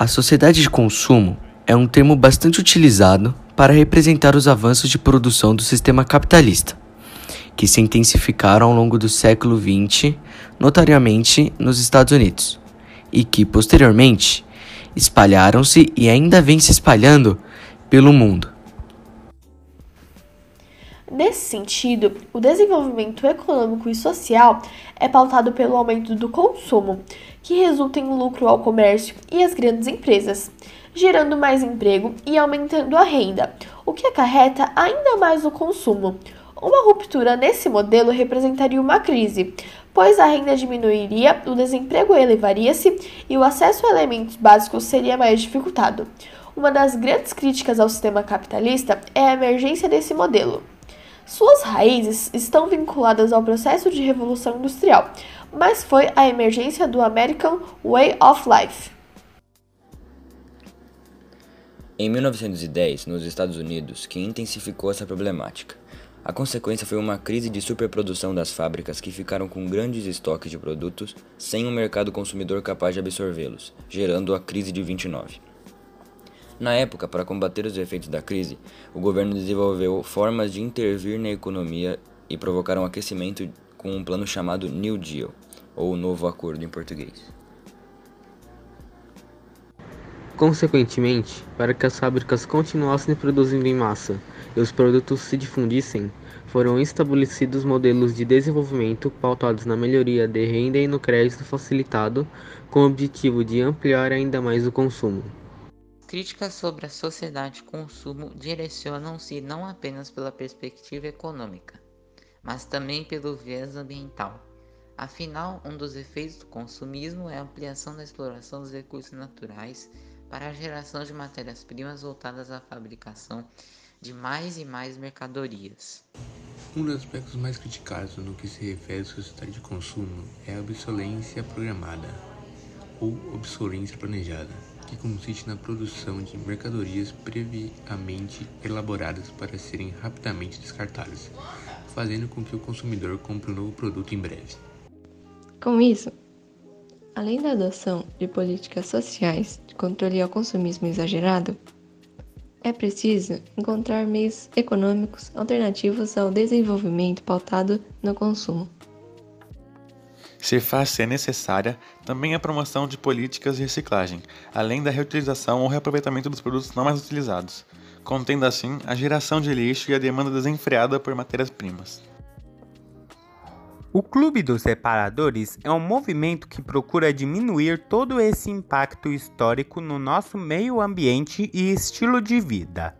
A sociedade de consumo é um termo bastante utilizado para representar os avanços de produção do sistema capitalista, que se intensificaram ao longo do século XX, notariamente nos Estados Unidos, e que, posteriormente, espalharam-se e ainda vêm se espalhando pelo mundo. Nesse sentido, o desenvolvimento econômico e social é pautado pelo aumento do consumo, que resulta em lucro ao comércio e às grandes empresas, gerando mais emprego e aumentando a renda, o que acarreta ainda mais o consumo. Uma ruptura nesse modelo representaria uma crise, pois a renda diminuiria, o desemprego elevaria-se e o acesso a elementos básicos seria mais dificultado. Uma das grandes críticas ao sistema capitalista é a emergência desse modelo. Suas raízes estão vinculadas ao processo de revolução industrial, mas foi a emergência do American Way of Life. Em 1910, nos Estados Unidos, que intensificou essa problemática. A consequência foi uma crise de superprodução das fábricas que ficaram com grandes estoques de produtos sem um mercado consumidor capaz de absorvê-los, gerando a crise de 29. Na época, para combater os efeitos da crise, o governo desenvolveu formas de intervir na economia e provocar um aquecimento com um plano chamado New Deal, ou Novo Acordo em português. Consequentemente, para que as fábricas continuassem produzindo em massa e os produtos se difundissem, foram estabelecidos modelos de desenvolvimento pautados na melhoria de renda e no crédito facilitado, com o objetivo de ampliar ainda mais o consumo. Críticas sobre a sociedade de consumo direcionam-se não apenas pela perspectiva econômica, mas também pelo viés ambiental. Afinal, um dos efeitos do consumismo é a ampliação da exploração dos recursos naturais para a geração de matérias-primas voltadas à fabricação de mais e mais mercadorias. Um dos aspectos mais criticados no que se refere à sociedade de consumo é a obsolência programada ou obsolência planejada que consiste na produção de mercadorias previamente elaboradas para serem rapidamente descartadas, fazendo com que o consumidor compre um novo produto em breve. Com isso, além da adoção de políticas sociais de controle ao consumismo exagerado, é preciso encontrar meios econômicos alternativos ao desenvolvimento pautado no consumo. Se faz ser necessária também a promoção de políticas de reciclagem, além da reutilização ou reaproveitamento dos produtos não mais utilizados, contendo assim a geração de lixo e a demanda desenfreada por matérias-primas. O Clube dos Reparadores é um movimento que procura diminuir todo esse impacto histórico no nosso meio ambiente e estilo de vida.